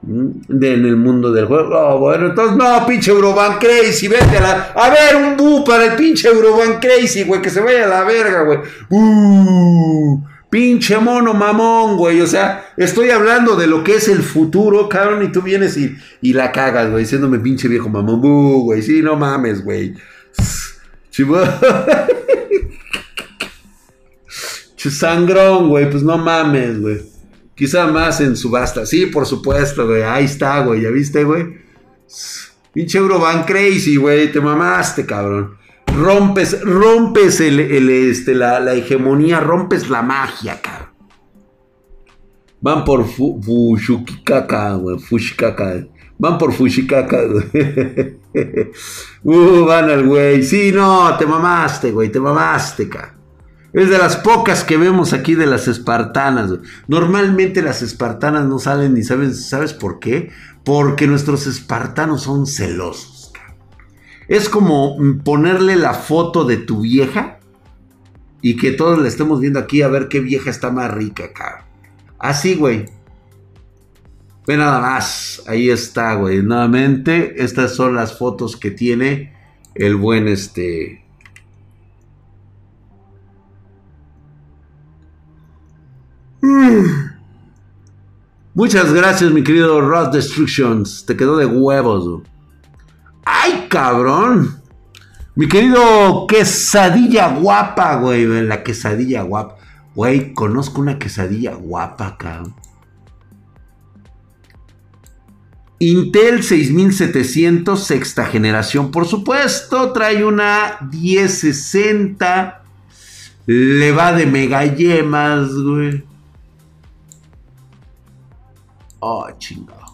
de, en el mundo del juego. Oh, bueno, entonces, no, pinche Euroban Crazy. Vete a la. A ver, un bu para el pinche Euroban Crazy, güey. Que se vaya a la verga, güey. Uh, pinche mono mamón, güey. O sea, estoy hablando de lo que es el futuro, cabrón. Y tú vienes y, y la cagas, güey. Diciéndome pinche viejo mamón. Uh, güey. Sí, no mames, güey. Chusangrón, güey, pues no mames, güey. Quizá más en subasta. Sí, por supuesto, güey. Ahí está, güey. ¿Ya viste, güey? Pinche Euroban crazy, güey. Te mamaste, cabrón. Rompes, rompes el, este, la, hegemonía, rompes la magia, cabrón. Van por Fushikaka, güey. Fushikaka. Van por Fushikaka, güey. uh, van al güey. Sí, no, te mamaste, güey, te mamaste, ca. Es de las pocas que vemos aquí de las espartanas. Normalmente las espartanas no salen ni sabes, ¿sabes por qué? Porque nuestros espartanos son celosos. Es como ponerle la foto de tu vieja y que todos la estemos viendo aquí a ver qué vieja está más rica, acá. Así, güey. Ve nada más, ahí está, güey. Nuevamente, estas son las fotos que tiene el buen este. Muchas gracias, mi querido Rod Destructions. Te quedó de huevos. ¡Ay, cabrón! Mi querido quesadilla guapa, güey. La quesadilla guapa. Güey, conozco una quesadilla guapa, cabrón. Intel 6700 sexta generación, por supuesto, trae una 1060, le va de mega yemas, güey. Oh, chingado.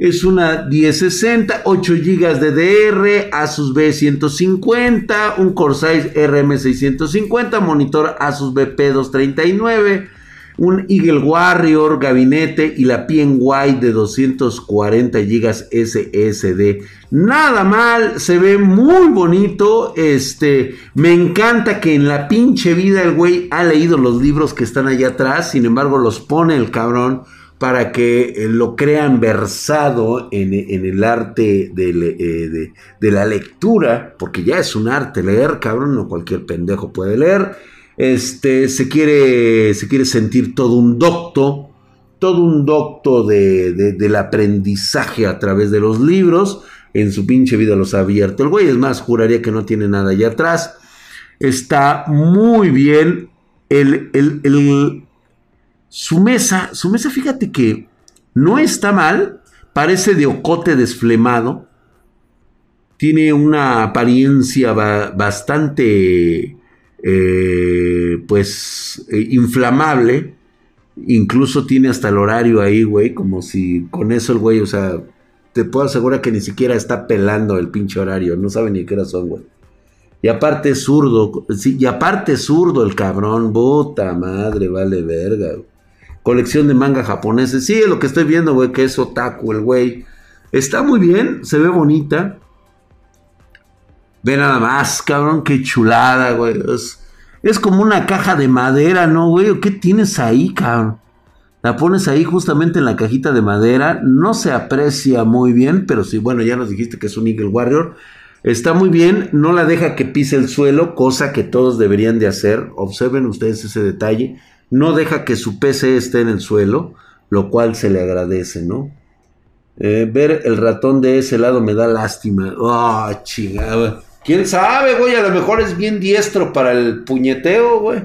Es una 1060, 8 GB de DR, Asus B150, un Corsair RM650, monitor Asus BP239, un Eagle Warrior, gabinete y la PNY de 240 GB SSD. Nada mal, se ve muy bonito. Este, me encanta que en la pinche vida el güey ha leído los libros que están allá atrás, sin embargo los pone el cabrón para que eh, lo crean versado en, el arte eh, de, de, la lectura, porque ya es un arte leer, cabrón, no cualquier pendejo puede leer. Este, se quiere, se quiere sentir todo un docto, todo un docto de, del aprendizaje a través de los libros. En su pinche vida los ha abierto el güey, es más, juraría que no tiene nada allá atrás. Está muy bien. el, el su mesa, su mesa, fíjate que no está mal, parece de ocote desflemado, tiene una apariencia bastante, eh, pues, eh, inflamable, incluso tiene hasta el horario ahí, güey, como si con eso el güey, o sea, te puedo asegurar que ni siquiera está pelando el pinche horario, no sabe ni qué hora son, güey. Y aparte zurdo, y aparte zurdo el cabrón, puta madre, vale verga. Güey colección de manga japoneses. Sí, es lo que estoy viendo, güey, que es otaku el güey. Está muy bien, se ve bonita. Ve nada más, cabrón, qué chulada, güey. Es, como una caja de madera, ¿no, güey? ¿Qué tienes ahí, cabrón? La pones ahí justamente en la cajita de madera. No se aprecia muy bien, pero sí, bueno, ya nos dijiste que es un Eagle Warrior. Está muy bien, no la deja que pise el suelo, cosa que todos deberían de hacer. Observen ustedes ese detalle no deja que su PC esté en el suelo, lo cual se le agradece, ¿no? Eh, ver el ratón de ese lado me da lástima. Ah, oh, chingada. ¿Quién sabe, güey? A lo mejor es bien diestro para el puñeteo, güey.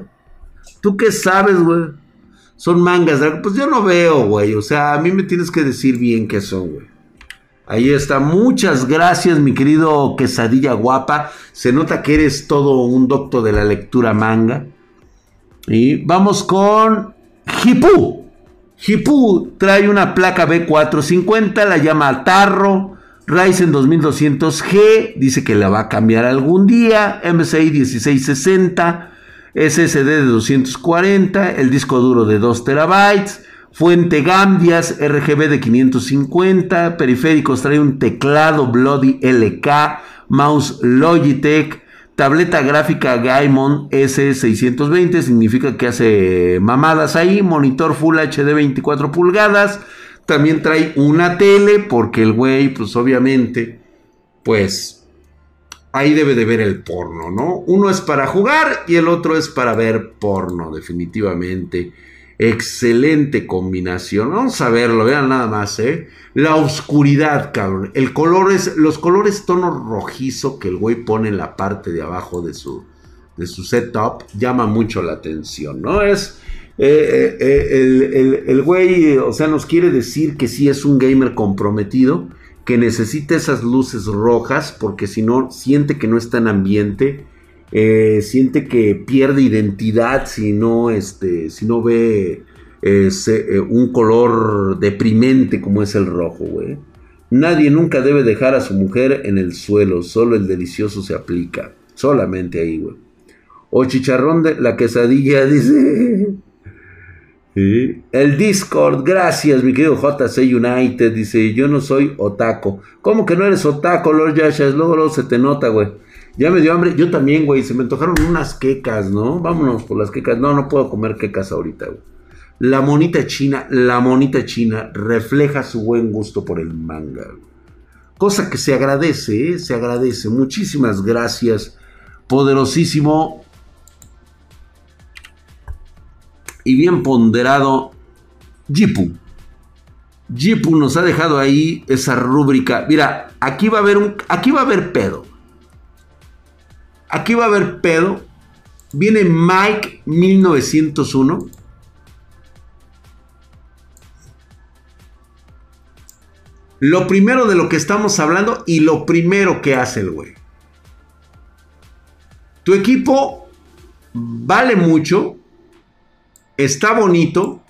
¿Tú qué sabes, güey? Son mangas. Pues yo no veo, güey. O sea, a mí me tienes que decir bien qué son, güey. Ahí está. Muchas gracias, mi querido quesadilla guapa. Se nota que eres todo un doctor de la lectura manga. Y vamos con Hipu. Hipu trae una placa B450, la llama Tarro. Ryzen 2200G, dice que la va a cambiar algún día. MSI 1660, SSD de 240, el disco duro de 2 terabytes. Fuente Gambias, RGB de 550, periféricos trae un teclado Bloody LK, mouse Logitech, Tableta gráfica Gaimon S620 significa que hace mamadas ahí. Monitor Full HD 24 pulgadas. También trae una tele porque el güey, pues obviamente, pues ahí debe de ver el porno, ¿no? Uno es para jugar y el otro es para ver porno, definitivamente. Excelente combinación. Vamos a verlo, vean nada más, ¿eh? La oscuridad, cabrón. El color es, los colores tono rojizo que el güey pone en la parte de abajo de su, de su setup llama mucho la atención, ¿no? Es, eh, eh, eh, el, güey, o sea, nos quiere decir que sí es un gamer comprometido, que necesita esas luces rojas, porque si no, siente que no está en ambiente eh, siente que pierde identidad si no, este, si no ve eh, un color deprimente como es el rojo, güey. Nadie nunca debe dejar a su mujer en el suelo, solo el delicioso se aplica. Solamente ahí, güey. O chicharrón de la quesadilla, dice. El Discord, gracias, mi querido JC United. Dice: Yo no soy otaco. ¿Cómo que no eres otaco, Lord Yashas? Luego, luego se te nota, güey. Ya me dio hambre. Yo también, güey. Se me antojaron unas quecas, ¿no? Vámonos por las quecas. No, no puedo comer quecas ahorita, güey. La monita china, la monita china refleja su buen gusto por el manga. Cosa que se agradece, ¿eh? se agradece. Muchísimas gracias, poderosísimo y bien ponderado Jipu. Jipu nos ha dejado ahí esa rúbrica. Mira, aquí va a haber aquí va a haber pedo. Aquí va a haber pedo. Viene Mike 1901. Lo primero de lo que estamos hablando y lo primero que hace el güey. Tu equipo vale mucho. Está bonito.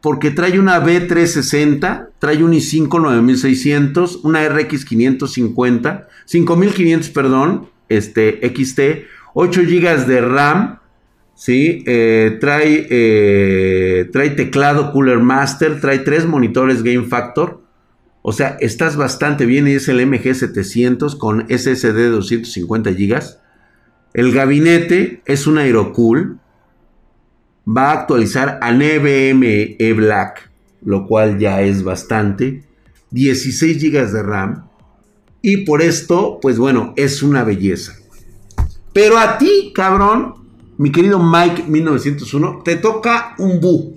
porque trae una B360, trae un i5 9600, una RX 550, 5500, perdón, este XT, 8 GB de RAM, ¿sí? Eh, trae, eh, trae teclado Cooler Master, trae tres monitores Game Factor. O sea, estás bastante bien y es el MG700 con SSD de 250 GB. El gabinete es un Aerocool. Va a actualizar a NVMe Black, lo cual ya es bastante. 16 GB de RAM. Y por esto, pues bueno, es una belleza. Pero a ti, cabrón, mi querido Mike 1901, te toca un bu.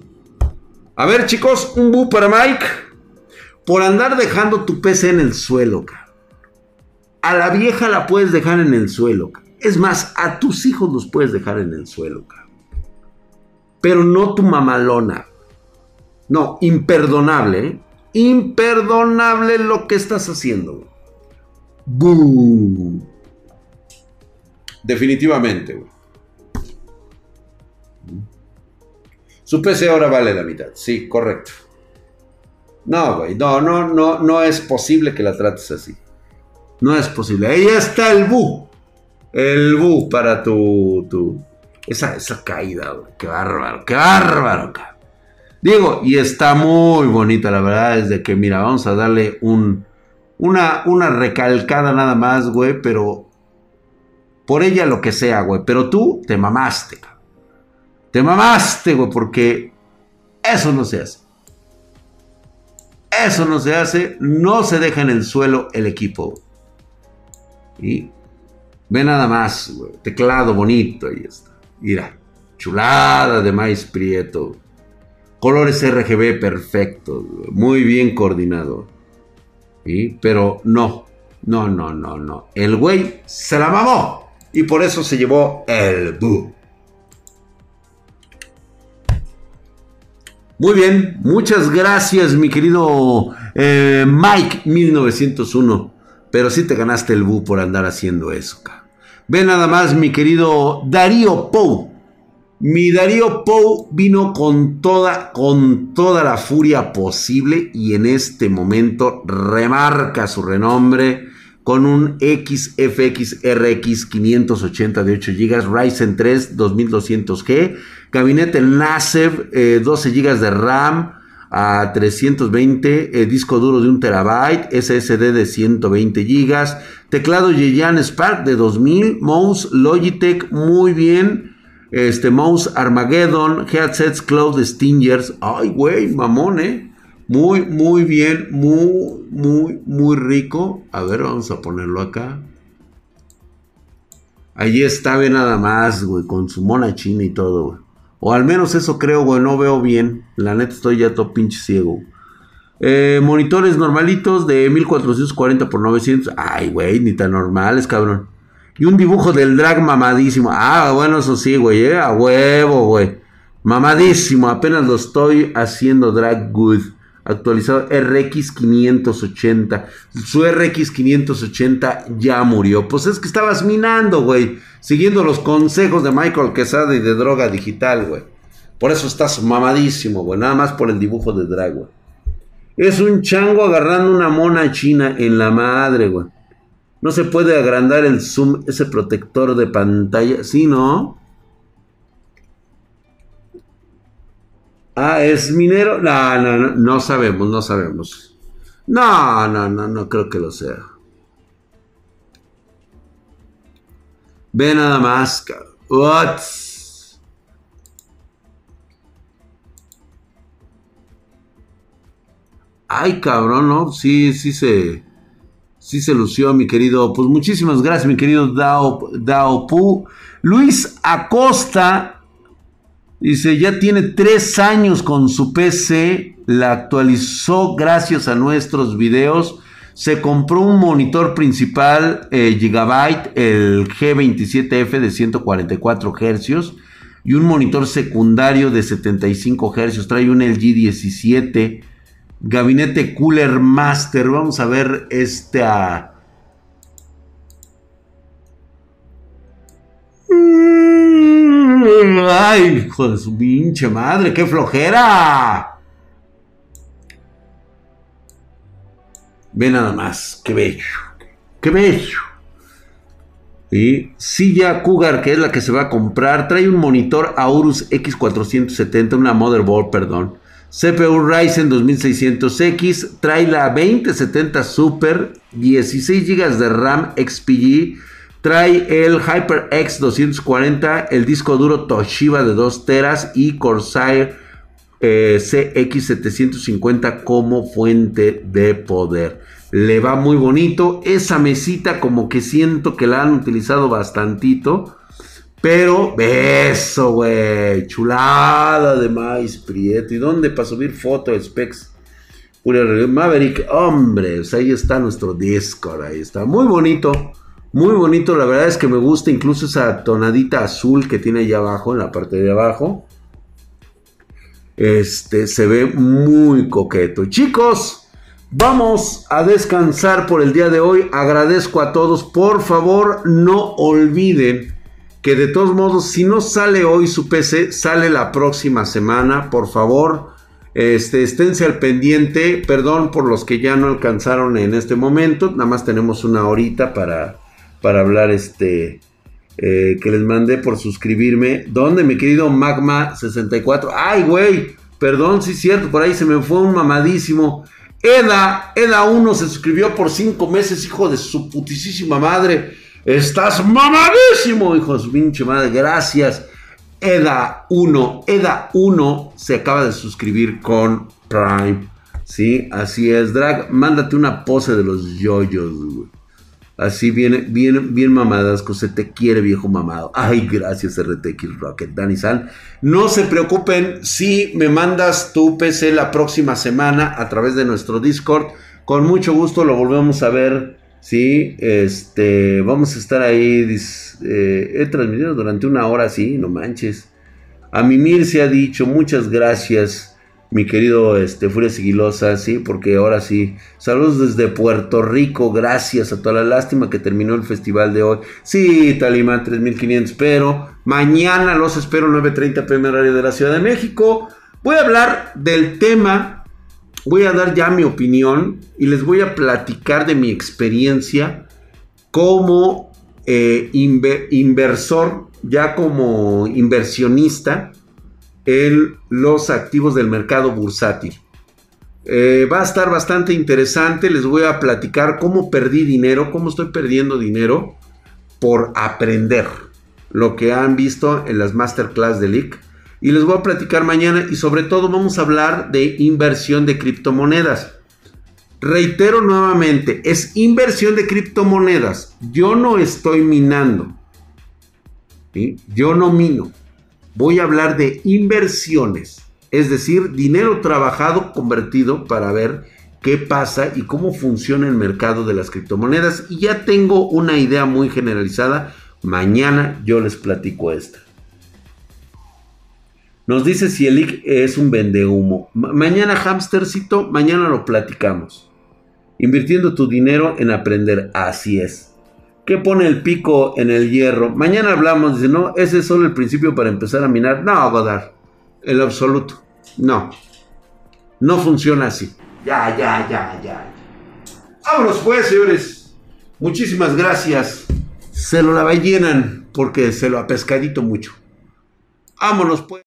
A ver, chicos, un bu para Mike. Por andar dejando tu PC en el suelo, cabrón. A la vieja la puedes dejar en el suelo. Es más, a tus hijos los puedes dejar en el suelo, cabrón. Pero no tu mamalona. No, imperdonable, ¿eh? Imperdonable lo que estás haciendo. Bu. Definitivamente, güey. Su PC ahora vale la mitad. Sí, correcto. No, güey. No, no, no, no es posible que la trates así. No es posible. Ahí está el bu. El bu para tu. tu esa, esa caída, güey. Qué bárbaro. Qué bárbaro, Digo, y está muy bonita, la verdad, es que, mira, vamos a darle un, una, una recalcada nada más, güey, pero por ella lo que sea, güey. Pero tú te mamaste, Te mamaste, güey, porque eso no se hace. Eso no se hace. No se deja en el suelo el equipo. Y ve nada más, güey. Teclado bonito, ahí está. Mira, chulada de maíz prieto. Colores RGB perfectos, muy bien coordinado. Pero no, no, no, no, no. El güey se la mamó. Y por eso se llevó el Bu. Muy bien, muchas gracias mi querido eh, Mike 1901. Pero sí te ganaste el Bu por andar haciendo eso. Ve nada más mi querido Darío Pou. Mi Darío Pou vino con toda, con toda la furia posible y en este momento remarca su renombre con un XFX RX 580 de 8 GB, Ryzen 3 2200G, gabinete NASEV, 12 GB de RAM a 320, eh, disco duro de 1 TB, SSD de 120 GB, teclado Yeyan Spark de 2000, mouse Logitech muy bien, este mouse Armageddon, headsets Cloud Stingers, ay güey, mamón, eh. Muy, muy bien, muy, muy, muy rico. A ver, vamos a ponerlo acá. Allí está, ve nada más, güey, con su mona china y todo. O al menos eso creo, güey, no veo bien. La neta estoy ya todo pinche ciego. Eh, monitores normalitos de 1440 por 900. Ay, güey, ni tan normales, cabrón. Y un dibujo del drag mamadísimo. Ah, bueno, eso sí, güey, eh, a huevo, güey. Mamadísimo, apenas lo estoy haciendo drag good actualizado RX 580. Su RX 580 ya murió. Pues es que estabas minando, güey. Siguiendo los consejos de Michael Quesada y de droga digital, güey. Por eso estás mamadísimo, güey. Nada más por el dibujo de drag, güey. Es un chango agarrando una mona china en la madre, güey. No se puede agrandar el zoom, ese protector de pantalla. Sí, ¿no? Ah, es minero. No, no, no, no sabemos, no sabemos. No, no, no, no creo que lo sea. Ve nada más, What? Ay, cabrón, ¿no? Sí, sí se. Sí se lució, mi querido. Pues muchísimas gracias, mi querido Dao, Dao Pu. Luis Acosta Dice, ya tiene tres años con su PC, la actualizó gracias a nuestros videos. Se compró un monitor principal eh, Gigabyte, el G27F de 144 Hz y un monitor secundario de 75 Hz. Trae un LG 17, Gabinete Cooler Master. Vamos a ver esta... Ay, hijo de su pinche madre, qué flojera. Ve nada más, qué bello, qué bello. Y silla Cougar, que es la que se va a comprar, trae un monitor Aorus X470, una motherboard, perdón. CPU Ryzen 2600X, trae la 2070 Super, 16 GB de RAM XPG, trae el HyperX 240, el disco duro Toshiba de 2 teras y Corsair eh, CX750 como fuente de poder. Le va muy bonito. Esa mesita como que siento que la han utilizado bastantito. Pero beso, güey. Chulada de maíz prieto. ¿Y dónde para subir foto de specs? Maverick, hombre, ahí está nuestro Discord, ahí está. Muy bonito, muy bonito. La verdad es que me gusta incluso esa tonadita azul que tiene ahí abajo, en la parte de abajo. Este se ve muy coqueto. Chicos, vamos a descansar por el día de hoy. Agradezco a todos. Por favor, no olviden que de todos modos, si no sale hoy su PC, sale la próxima semana. Por favor, este, esténse al pendiente. Perdón por los que ya no alcanzaron en este momento. Nada más tenemos una horita para, para hablar este eh, que les mandé por suscribirme. ¿Dónde, mi querido Magma64? Ay, güey, perdón, sí cierto, por ahí se me fue un mamadísimo. Eda, Eda1 se suscribió por 5 meses, hijo de su putísima madre. Estás mamadísimo, hijo de su pinche madre, gracias. Eda1, Eda1 se acaba de suscribir con Prime. Sí, así es, Drag, mándate una pose de los yoyos, güey. Así viene, bien, bien mamadas, se te quiere viejo mamado. Ay, gracias RTX Rocket, Dani San. No se preocupen si me mandas tu PC la próxima semana a través de nuestro Discord. Con mucho gusto lo volvemos a ver. Sí, este, vamos a estar ahí. Eh, he transmitido durante una hora, sí, no manches. A Mimir se ha dicho, muchas gracias mi querido este, Furia Sigilosa, sí, porque ahora sí. Saludos desde Puerto Rico, gracias a toda la lástima que terminó el festival de hoy. Sí, Talimán 3500, pero mañana los espero 9.30 pm horario de la Ciudad de México. Voy a hablar del tema, voy a dar ya mi opinión y les voy a platicar de mi experiencia como eh, inversor, ya como inversionista en los activos del mercado bursátil. Eh, va a estar bastante interesante. Les voy a platicar cómo perdí dinero, cómo estoy perdiendo dinero por aprender lo que han visto en las masterclass de LIC. Y les voy a platicar mañana y sobre todo vamos a hablar de inversión de criptomonedas. Reitero nuevamente, es inversión de criptomonedas. Yo no estoy minando. Yo no mino voy a hablar de inversiones, es decir, dinero trabajado convertido para ver qué pasa y cómo funciona el mercado de las criptomonedas. Y ya tengo una idea muy generalizada. Mañana yo les platico esta. Nos dice si el IC es un vendehumo. mañana, hamstercito, mañana lo platicamos. Invirtiendo tu dinero en aprender. Así es. ¿Qué pone el pico en el hierro? Mañana hablamos, dice, no, ese es solo el principio para empezar a minar. No, Godard, el absoluto. No, no funciona así. Ya, ya, ya, ya. Vámonos pues, señores. Muchísimas gracias. Se lo la porque se lo ha pescadito mucho. Vámonos pues.